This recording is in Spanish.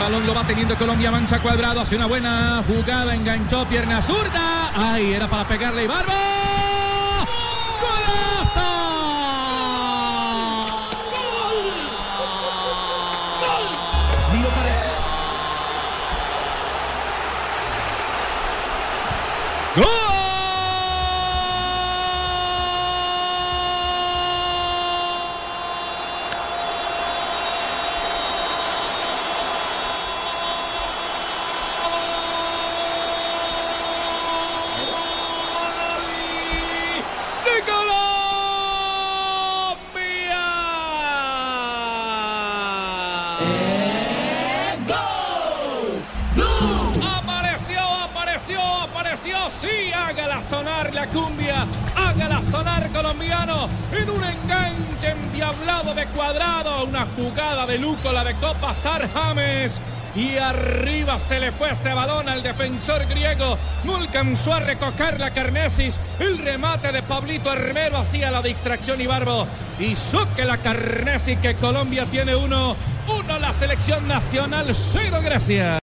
balón lo va teniendo Colombia, mancha cuadrado, hace una buena jugada, enganchó pierna zurda. Ay, era para pegarle y Barbo. Apareció, apareció, apareció. Sí, hágala sonar la cumbia. Hágala endiablado de cuadrado. Una jugada de Luco la dejó pasar James. Y arriba se le fue ese balón al defensor griego. No alcanzó a recoger la Carnesis. El remate de Pablito Armero hacía la distracción y Barbo. Hizo que la Carnesis que Colombia tiene uno. Uno la selección nacional. Cero gracias.